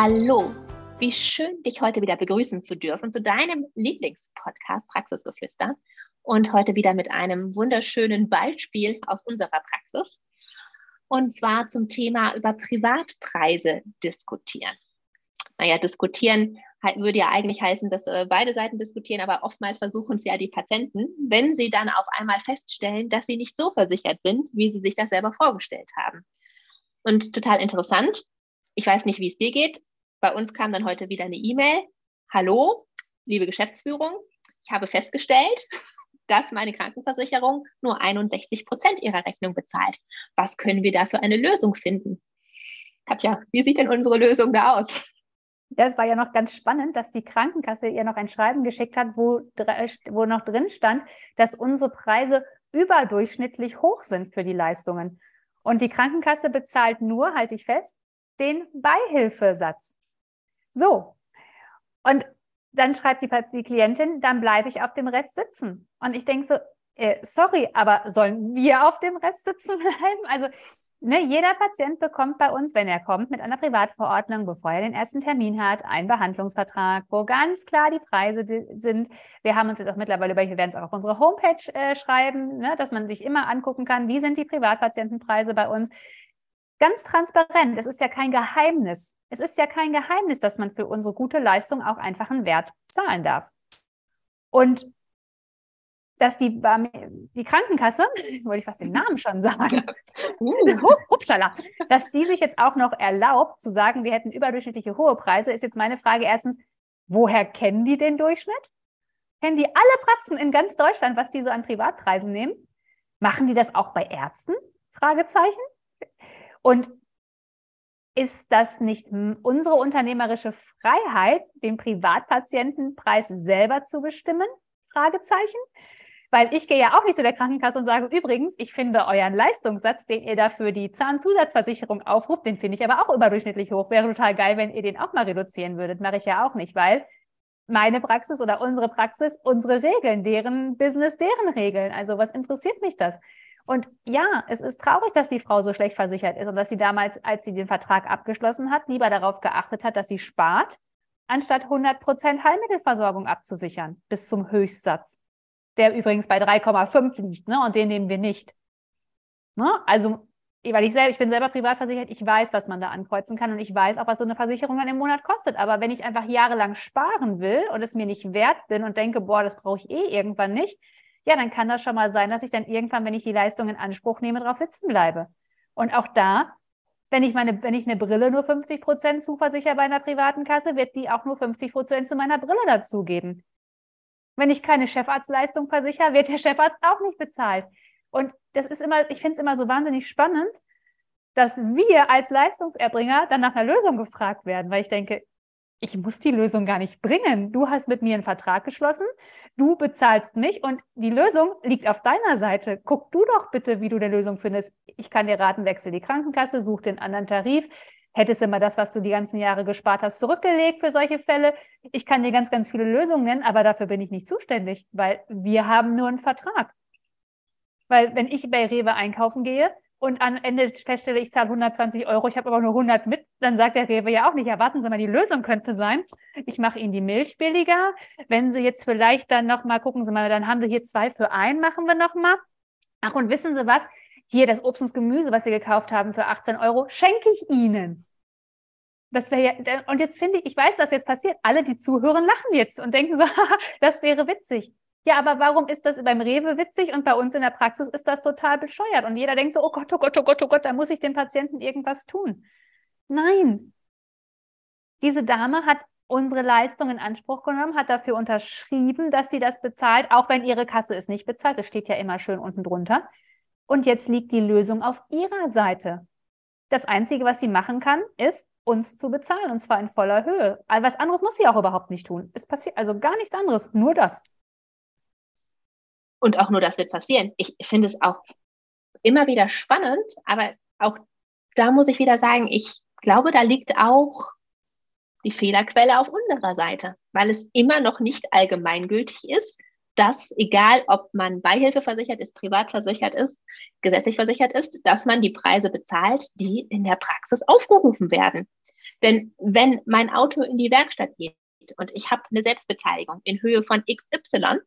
Hallo, wie schön, dich heute wieder begrüßen zu dürfen zu deinem Lieblingspodcast Praxisgeflüster und heute wieder mit einem wunderschönen Beispiel aus unserer Praxis und zwar zum Thema über Privatpreise diskutieren. Naja, diskutieren würde ja eigentlich heißen, dass äh, beide Seiten diskutieren, aber oftmals versuchen es ja die Patienten, wenn sie dann auf einmal feststellen, dass sie nicht so versichert sind, wie sie sich das selber vorgestellt haben. Und total interessant, ich weiß nicht, wie es dir geht, bei uns kam dann heute wieder eine E-Mail. Hallo, liebe Geschäftsführung, ich habe festgestellt, dass meine Krankenversicherung nur 61 Prozent ihrer Rechnung bezahlt. Was können wir da für eine Lösung finden? Katja, wie sieht denn unsere Lösung da aus? Ja, es war ja noch ganz spannend, dass die Krankenkasse ihr noch ein Schreiben geschickt hat, wo, wo noch drin stand, dass unsere Preise überdurchschnittlich hoch sind für die Leistungen. Und die Krankenkasse bezahlt nur, halte ich fest, den Beihilfesatz. So. Und dann schreibt die, die Klientin, dann bleibe ich auf dem Rest sitzen. Und ich denke so, äh, sorry, aber sollen wir auf dem Rest sitzen bleiben? Also ne, jeder Patient bekommt bei uns, wenn er kommt, mit einer Privatverordnung, bevor er den ersten Termin hat, einen Behandlungsvertrag, wo ganz klar die Preise sind. Wir haben uns jetzt auch mittlerweile über, wir werden es auch auf unsere Homepage äh, schreiben, ne, dass man sich immer angucken kann, wie sind die Privatpatientenpreise bei uns. Ganz transparent. Es ist ja kein Geheimnis. Es ist ja kein Geheimnis, dass man für unsere gute Leistung auch einfach einen Wert zahlen darf. Und dass die, die Krankenkasse, jetzt wollte ich fast den Namen schon sagen, uh, upsala, dass die sich jetzt auch noch erlaubt zu sagen, wir hätten überdurchschnittliche hohe Preise, ist jetzt meine Frage erstens, woher kennen die den Durchschnitt? Kennen die alle Praxen in ganz Deutschland, was die so an Privatpreisen nehmen? Machen die das auch bei Ärzten? Fragezeichen. Und ist das nicht unsere unternehmerische Freiheit, den Privatpatientenpreis selber zu bestimmen? Fragezeichen. Weil ich gehe ja auch nicht zu der Krankenkasse und sage, übrigens, ich finde euren Leistungssatz, den ihr dafür die Zahnzusatzversicherung aufruft, den finde ich aber auch überdurchschnittlich hoch. Wäre total geil, wenn ihr den auch mal reduzieren würdet. Mache ich ja auch nicht, weil meine Praxis oder unsere Praxis, unsere Regeln, deren Business, deren Regeln. Also was interessiert mich das? Und ja, es ist traurig, dass die Frau so schlecht versichert ist und dass sie damals, als sie den Vertrag abgeschlossen hat, lieber darauf geachtet hat, dass sie spart, anstatt 100 Prozent Heilmittelversorgung abzusichern bis zum Höchstsatz, der übrigens bei 3,5 liegt, ne? Und den nehmen wir nicht. Ne? Also, weil ich selber, ich bin selber privat versichert, ich weiß, was man da ankreuzen kann und ich weiß auch, was so eine Versicherung dann im Monat kostet. Aber wenn ich einfach jahrelang sparen will und es mir nicht wert bin und denke, boah, das brauche ich eh irgendwann nicht, ja, dann kann das schon mal sein, dass ich dann irgendwann, wenn ich die Leistung in Anspruch nehme, drauf sitzen bleibe. Und auch da, wenn ich meine, wenn ich eine Brille nur 50 Prozent zuversichere bei einer privaten Kasse, wird die auch nur 50 Prozent zu meiner Brille dazugeben. Wenn ich keine Chefarztleistung versichere, wird der Chefarzt auch nicht bezahlt. Und das ist immer, ich finde es immer so wahnsinnig spannend, dass wir als Leistungserbringer dann nach einer Lösung gefragt werden, weil ich denke, ich muss die Lösung gar nicht bringen. Du hast mit mir einen Vertrag geschlossen, du bezahlst mich und die Lösung liegt auf deiner Seite. Guck du doch bitte, wie du eine Lösung findest. Ich kann dir raten, wechsel die Krankenkasse, such den anderen Tarif. Hättest mal das, was du die ganzen Jahre gespart hast, zurückgelegt für solche Fälle? Ich kann dir ganz, ganz viele Lösungen nennen, aber dafür bin ich nicht zuständig, weil wir haben nur einen Vertrag. Weil wenn ich bei Rewe einkaufen gehe, und am Ende feststelle, ich zahle 120 Euro, ich habe aber nur 100 mit, dann sagt der Rewe ja auch nicht, ja, warten Sie mal, die Lösung könnte sein, ich mache Ihnen die Milch billiger. Wenn Sie jetzt vielleicht dann nochmal, gucken Sie mal, dann haben Sie hier zwei für ein, machen wir nochmal. Ach, und wissen Sie was? Hier das Obst und Gemüse, was Sie gekauft haben für 18 Euro, schenke ich Ihnen. Das wäre ja, und jetzt finde ich, ich weiß, was jetzt passiert. Alle, die zuhören, lachen jetzt und denken so, das wäre witzig. Ja, aber warum ist das beim Rewe witzig und bei uns in der Praxis ist das total bescheuert? Und jeder denkt so, oh Gott, oh Gott, oh Gott, oh Gott, da muss ich dem Patienten irgendwas tun. Nein. Diese Dame hat unsere Leistung in Anspruch genommen, hat dafür unterschrieben, dass sie das bezahlt, auch wenn ihre Kasse es nicht bezahlt. Das steht ja immer schön unten drunter. Und jetzt liegt die Lösung auf ihrer Seite. das Einzige, was sie machen kann, ist, uns zu bezahlen und zwar in voller Höhe. Was anderes muss sie auch überhaupt nicht tun. Es passiert also gar nichts anderes, nur das. Und auch nur das wird passieren. Ich finde es auch immer wieder spannend, aber auch da muss ich wieder sagen, ich glaube, da liegt auch die Fehlerquelle auf unserer Seite, weil es immer noch nicht allgemeingültig ist, dass egal ob man Beihilfe versichert ist, privat versichert ist, gesetzlich versichert ist, dass man die Preise bezahlt, die in der Praxis aufgerufen werden. Denn wenn mein Auto in die Werkstatt geht und ich habe eine Selbstbeteiligung in Höhe von XY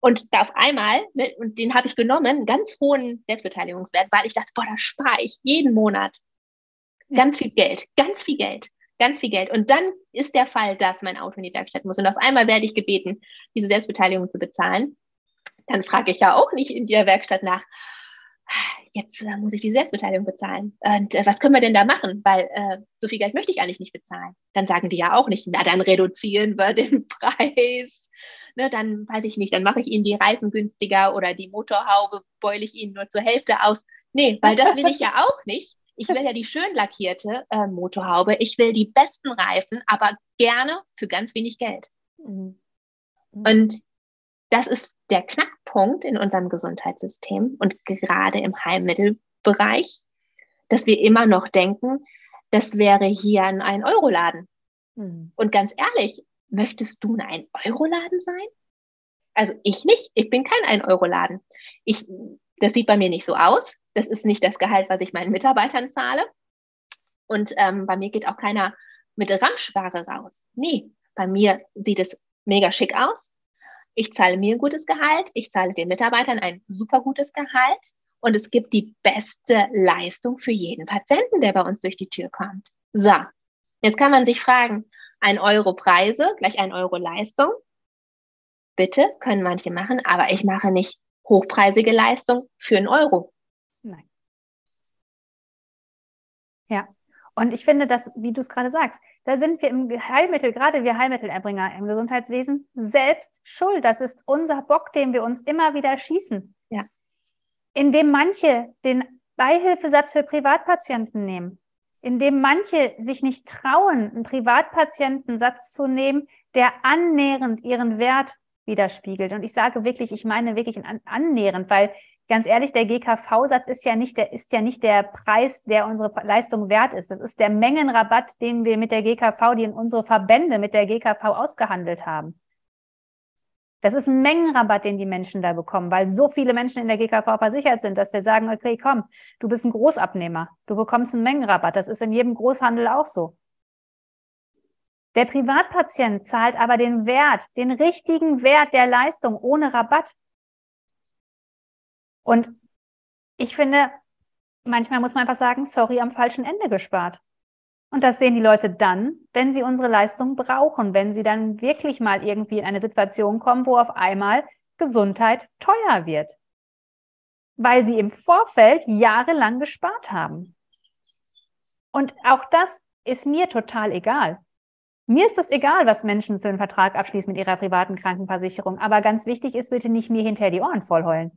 und da auf einmal, ne, und den habe ich genommen, ganz hohen Selbstbeteiligungswert, weil ich dachte, boah, da spare ich jeden Monat ganz viel Geld, ganz viel Geld ganz viel Geld. Und dann ist der Fall, dass mein Auto in die Werkstatt muss. Und auf einmal werde ich gebeten, diese Selbstbeteiligung zu bezahlen. Dann frage ich ja auch nicht in der Werkstatt nach, jetzt äh, muss ich die Selbstbeteiligung bezahlen. Und äh, was können wir denn da machen? Weil äh, so viel Geld möchte ich eigentlich nicht bezahlen. Dann sagen die ja auch nicht, na, dann reduzieren wir den Preis. Ne, dann weiß ich nicht, dann mache ich Ihnen die Reifen günstiger oder die Motorhaube beule ich Ihnen nur zur Hälfte aus. Nee, weil das will ich ja auch nicht. Ich will ja die schön lackierte äh, Motorhaube. Ich will die besten Reifen, aber gerne für ganz wenig Geld. Mhm. Und das ist der Knackpunkt in unserem Gesundheitssystem und gerade im Heilmittelbereich, dass wir immer noch denken, das wäre hier ein 1-Euro-Laden. Mhm. Und ganz ehrlich, möchtest du ein 1-Euro-Laden sein? Also ich nicht. Ich bin kein 1-Euro-Laden. Ich, das sieht bei mir nicht so aus. Das ist nicht das Gehalt, was ich meinen Mitarbeitern zahle. Und ähm, bei mir geht auch keiner mit Ramschware raus. Nee, bei mir sieht es mega schick aus. Ich zahle mir ein gutes Gehalt, ich zahle den Mitarbeitern ein super gutes Gehalt und es gibt die beste Leistung für jeden Patienten, der bei uns durch die Tür kommt. So, jetzt kann man sich fragen, ein Euro Preise gleich ein Euro Leistung. Bitte, können manche machen, aber ich mache nicht hochpreisige Leistung für einen Euro. Nein. Ja. Und ich finde, dass, wie du es gerade sagst, da sind wir im Heilmittel, gerade wir Heilmittelerbringer im Gesundheitswesen, selbst schuld. Das ist unser Bock, den wir uns immer wieder schießen. Ja. Indem manche den Beihilfesatz für Privatpatienten nehmen, indem manche sich nicht trauen, einen Privatpatientensatz zu nehmen, der annähernd ihren Wert widerspiegelt. Und ich sage wirklich, ich meine wirklich annähernd, weil ganz ehrlich, der GKV-Satz ist ja nicht der, ist ja nicht der Preis, der unsere Leistung wert ist. Das ist der Mengenrabatt, den wir mit der GKV, die in unsere Verbände mit der GKV ausgehandelt haben. Das ist ein Mengenrabatt, den die Menschen da bekommen, weil so viele Menschen in der GKV versichert sind, dass wir sagen, okay, komm, du bist ein Großabnehmer, du bekommst einen Mengenrabatt. Das ist in jedem Großhandel auch so. Der Privatpatient zahlt aber den Wert, den richtigen Wert der Leistung ohne Rabatt. Und ich finde, manchmal muss man einfach sagen, sorry, am falschen Ende gespart. Und das sehen die Leute dann, wenn sie unsere Leistung brauchen, wenn sie dann wirklich mal irgendwie in eine Situation kommen, wo auf einmal Gesundheit teuer wird, weil sie im Vorfeld jahrelang gespart haben. Und auch das ist mir total egal. Mir ist es egal, was Menschen für einen Vertrag abschließen mit ihrer privaten Krankenversicherung, aber ganz wichtig ist bitte nicht mir hinterher die Ohren vollheulen.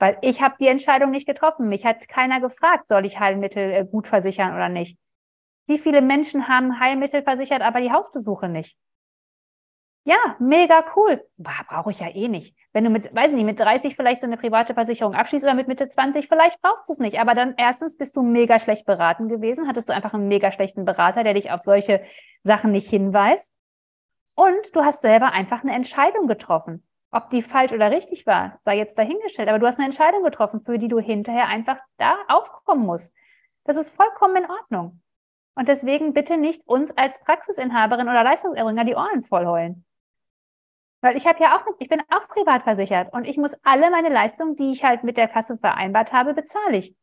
Weil ich habe die Entscheidung nicht getroffen. Mich hat keiner gefragt, soll ich Heilmittel äh, gut versichern oder nicht. Wie viele Menschen haben Heilmittel versichert, aber die Hausbesuche nicht? Ja, mega cool. Brauche ich ja eh nicht. Wenn du mit, weiß ich nicht, mit 30 vielleicht so eine private Versicherung abschließt oder mit Mitte 20, vielleicht brauchst du es nicht. Aber dann erstens bist du mega schlecht beraten gewesen, hattest du einfach einen mega schlechten Berater, der dich auf solche Sachen nicht hinweist. Und du hast selber einfach eine Entscheidung getroffen. Ob die falsch oder richtig war, sei jetzt dahingestellt. Aber du hast eine Entscheidung getroffen, für die du hinterher einfach da aufkommen musst. Das ist vollkommen in Ordnung. Und deswegen bitte nicht uns als Praxisinhaberin oder Leistungserbringer die Ohren vollheulen. Weil ich habe ja auch, ich bin auch privat versichert und ich muss alle meine Leistungen, die ich halt mit der Kasse vereinbart habe, bezahle ich.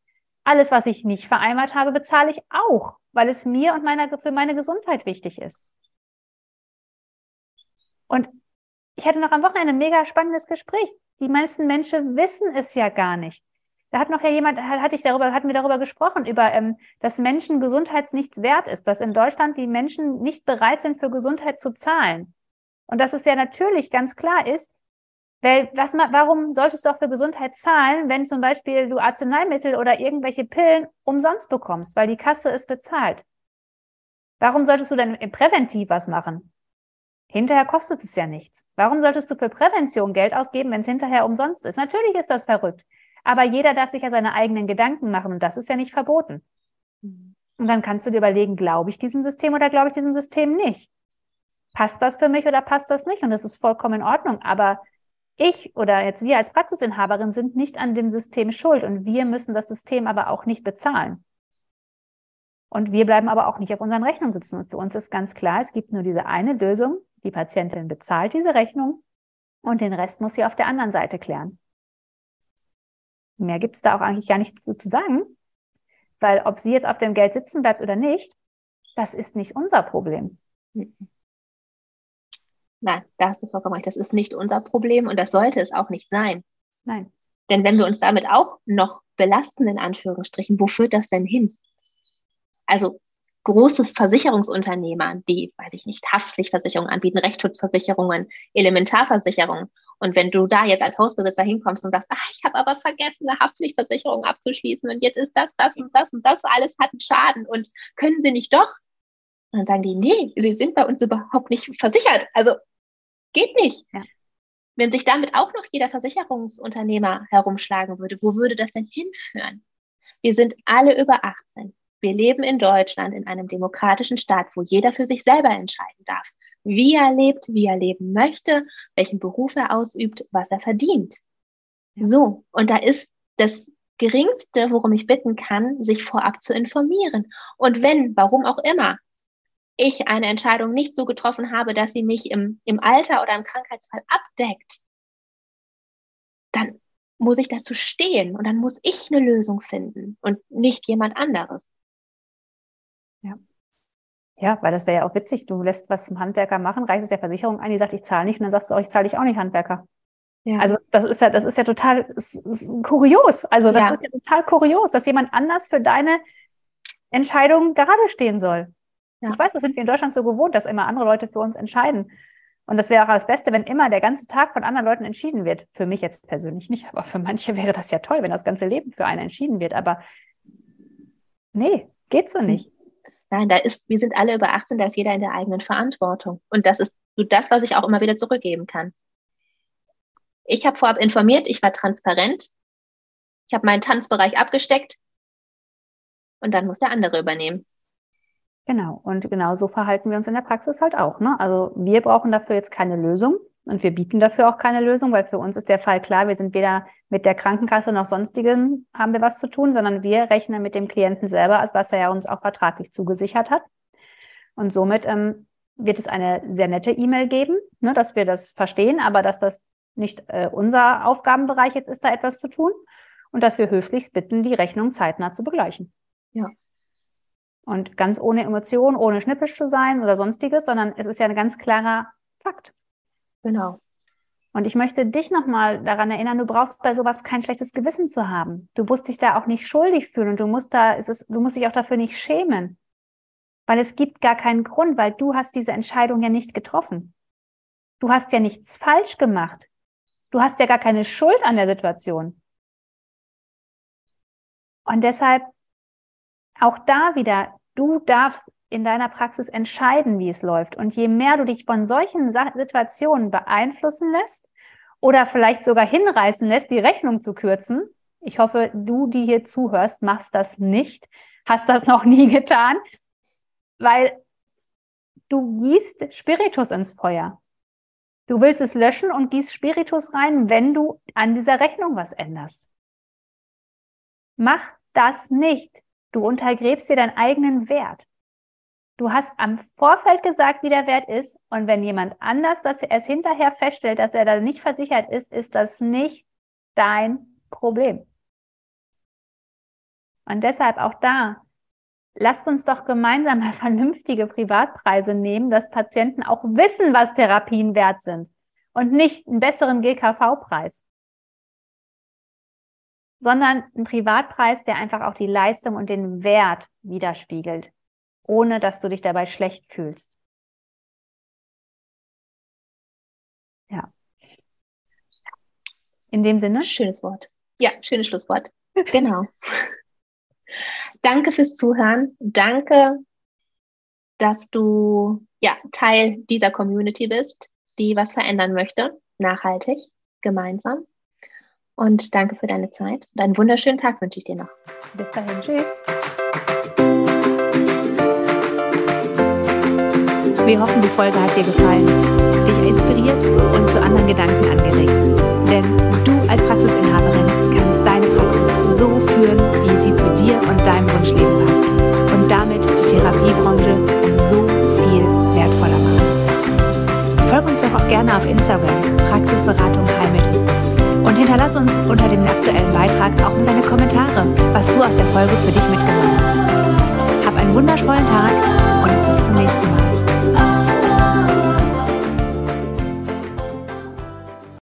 Alles, was ich nicht vereinbart habe, bezahle ich auch, weil es mir und meiner, für meine Gesundheit wichtig ist. Und ich hatte noch am Wochenende ein mega spannendes Gespräch. Die meisten Menschen wissen es ja gar nicht. Da hat noch ja jemand, hatte ich darüber, hatten wir darüber gesprochen, über, ähm, dass Menschen Gesundheit nichts wert ist, dass in Deutschland die Menschen nicht bereit sind, für Gesundheit zu zahlen. Und dass es ja natürlich ganz klar ist, Weil was, warum solltest du auch für Gesundheit zahlen, wenn zum Beispiel du Arzneimittel oder irgendwelche Pillen umsonst bekommst, weil die Kasse ist bezahlt? Warum solltest du denn präventiv was machen? Hinterher kostet es ja nichts. Warum solltest du für Prävention Geld ausgeben, wenn es hinterher umsonst ist? Natürlich ist das verrückt. Aber jeder darf sich ja seine eigenen Gedanken machen und das ist ja nicht verboten. Mhm. Und dann kannst du dir überlegen, glaube ich diesem System oder glaube ich diesem System nicht? Passt das für mich oder passt das nicht? Und das ist vollkommen in Ordnung. Aber ich oder jetzt wir als Praxisinhaberin sind nicht an dem System schuld und wir müssen das System aber auch nicht bezahlen. Und wir bleiben aber auch nicht auf unseren Rechnungen sitzen. Und für uns ist ganz klar, es gibt nur diese eine Lösung. Die Patientin bezahlt diese Rechnung und den Rest muss sie auf der anderen Seite klären. Mehr gibt es da auch eigentlich gar nicht zu, zu sagen, weil ob sie jetzt auf dem Geld sitzen bleibt oder nicht, das ist nicht unser Problem. Nein, da hast du vollkommen recht. Das ist nicht unser Problem und das sollte es auch nicht sein. Nein. Denn wenn wir uns damit auch noch belasten, in Anführungsstrichen, wo führt das denn hin? Also große Versicherungsunternehmer, die, weiß ich nicht, Haftpflichtversicherungen anbieten, Rechtsschutzversicherungen, Elementarversicherungen. Und wenn du da jetzt als Hausbesitzer hinkommst und sagst, ach, ich habe aber vergessen, eine Haftpflichtversicherung abzuschließen und jetzt ist das, das und das und das alles hat einen Schaden und können sie nicht doch? Und dann sagen die, nee, sie sind bei uns überhaupt nicht versichert. Also geht nicht. Ja. Wenn sich damit auch noch jeder Versicherungsunternehmer herumschlagen würde, wo würde das denn hinführen? Wir sind alle über 18. Wir leben in Deutschland in einem demokratischen Staat, wo jeder für sich selber entscheiden darf, wie er lebt, wie er leben möchte, welchen Beruf er ausübt, was er verdient. So, und da ist das Geringste, worum ich bitten kann, sich vorab zu informieren. Und wenn, warum auch immer, ich eine Entscheidung nicht so getroffen habe, dass sie mich im, im Alter oder im Krankheitsfall abdeckt, dann muss ich dazu stehen und dann muss ich eine Lösung finden und nicht jemand anderes. Ja. Ja, weil das wäre ja auch witzig. Du lässt was zum Handwerker machen, reichst es der Versicherung ein, die sagt, ich zahle nicht, und dann sagst du auch, ich zahle dich auch nicht Handwerker. Ja. Also das ist ja, das ist ja total ist, ist kurios. Also das ja. ist ja total kurios, dass jemand anders für deine Entscheidung gerade stehen soll. Ja. Ich weiß, das sind wir in Deutschland so gewohnt, dass immer andere Leute für uns entscheiden. Und das wäre auch das Beste, wenn immer der ganze Tag von anderen Leuten entschieden wird. Für mich jetzt persönlich nicht, aber für manche wäre das ja toll, wenn das ganze Leben für einen entschieden wird. Aber nee, geht so nicht. Nein, da ist, wir sind alle über 18, da ist jeder in der eigenen Verantwortung. Und das ist so das, was ich auch immer wieder zurückgeben kann. Ich habe vorab informiert, ich war transparent, ich habe meinen Tanzbereich abgesteckt und dann muss der andere übernehmen. Genau, und genau so verhalten wir uns in der Praxis halt auch. Ne? Also wir brauchen dafür jetzt keine Lösung und wir bieten dafür auch keine Lösung, weil für uns ist der Fall klar, wir sind weder mit der Krankenkasse noch sonstigen haben wir was zu tun, sondern wir rechnen mit dem Klienten selber, als was er ja uns auch vertraglich zugesichert hat. Und somit ähm, wird es eine sehr nette E-Mail geben, ne, dass wir das verstehen, aber dass das nicht äh, unser Aufgabenbereich jetzt ist, da etwas zu tun und dass wir höflichst bitten, die Rechnung zeitnah zu begleichen. Ja. Und ganz ohne Emotion, ohne schnippisch zu sein oder sonstiges, sondern es ist ja ein ganz klarer Fakt. Genau. Und ich möchte dich nochmal daran erinnern, du brauchst bei sowas kein schlechtes Gewissen zu haben. Du musst dich da auch nicht schuldig fühlen und du musst da, es ist, du musst dich auch dafür nicht schämen. Weil es gibt gar keinen Grund, weil du hast diese Entscheidung ja nicht getroffen. Du hast ja nichts falsch gemacht. Du hast ja gar keine Schuld an der Situation. Und deshalb auch da wieder, du darfst in deiner Praxis entscheiden, wie es läuft. Und je mehr du dich von solchen Situationen beeinflussen lässt oder vielleicht sogar hinreißen lässt, die Rechnung zu kürzen, ich hoffe, du, die hier zuhörst, machst das nicht, hast das noch nie getan, weil du gießt Spiritus ins Feuer. Du willst es löschen und gießt Spiritus rein, wenn du an dieser Rechnung was änderst. Mach das nicht. Du untergräbst dir deinen eigenen Wert. Du hast am Vorfeld gesagt, wie der Wert ist. Und wenn jemand anders das erst hinterher feststellt, dass er da nicht versichert ist, ist das nicht dein Problem. Und deshalb auch da, lasst uns doch gemeinsam mal vernünftige Privatpreise nehmen, dass Patienten auch wissen, was Therapien wert sind und nicht einen besseren GKV-Preis sondern ein Privatpreis, der einfach auch die Leistung und den Wert widerspiegelt, ohne dass du dich dabei schlecht fühlst. Ja. In dem Sinne. Schönes Wort. Ja, schönes Schlusswort. Genau. Danke fürs Zuhören. Danke, dass du ja, Teil dieser Community bist, die was verändern möchte, nachhaltig, gemeinsam. Und danke für deine Zeit und einen wunderschönen Tag wünsche ich dir noch. Bis dahin, tschüss. Wir hoffen, die Folge hat dir gefallen, dich inspiriert und zu anderen Gedanken angeregt.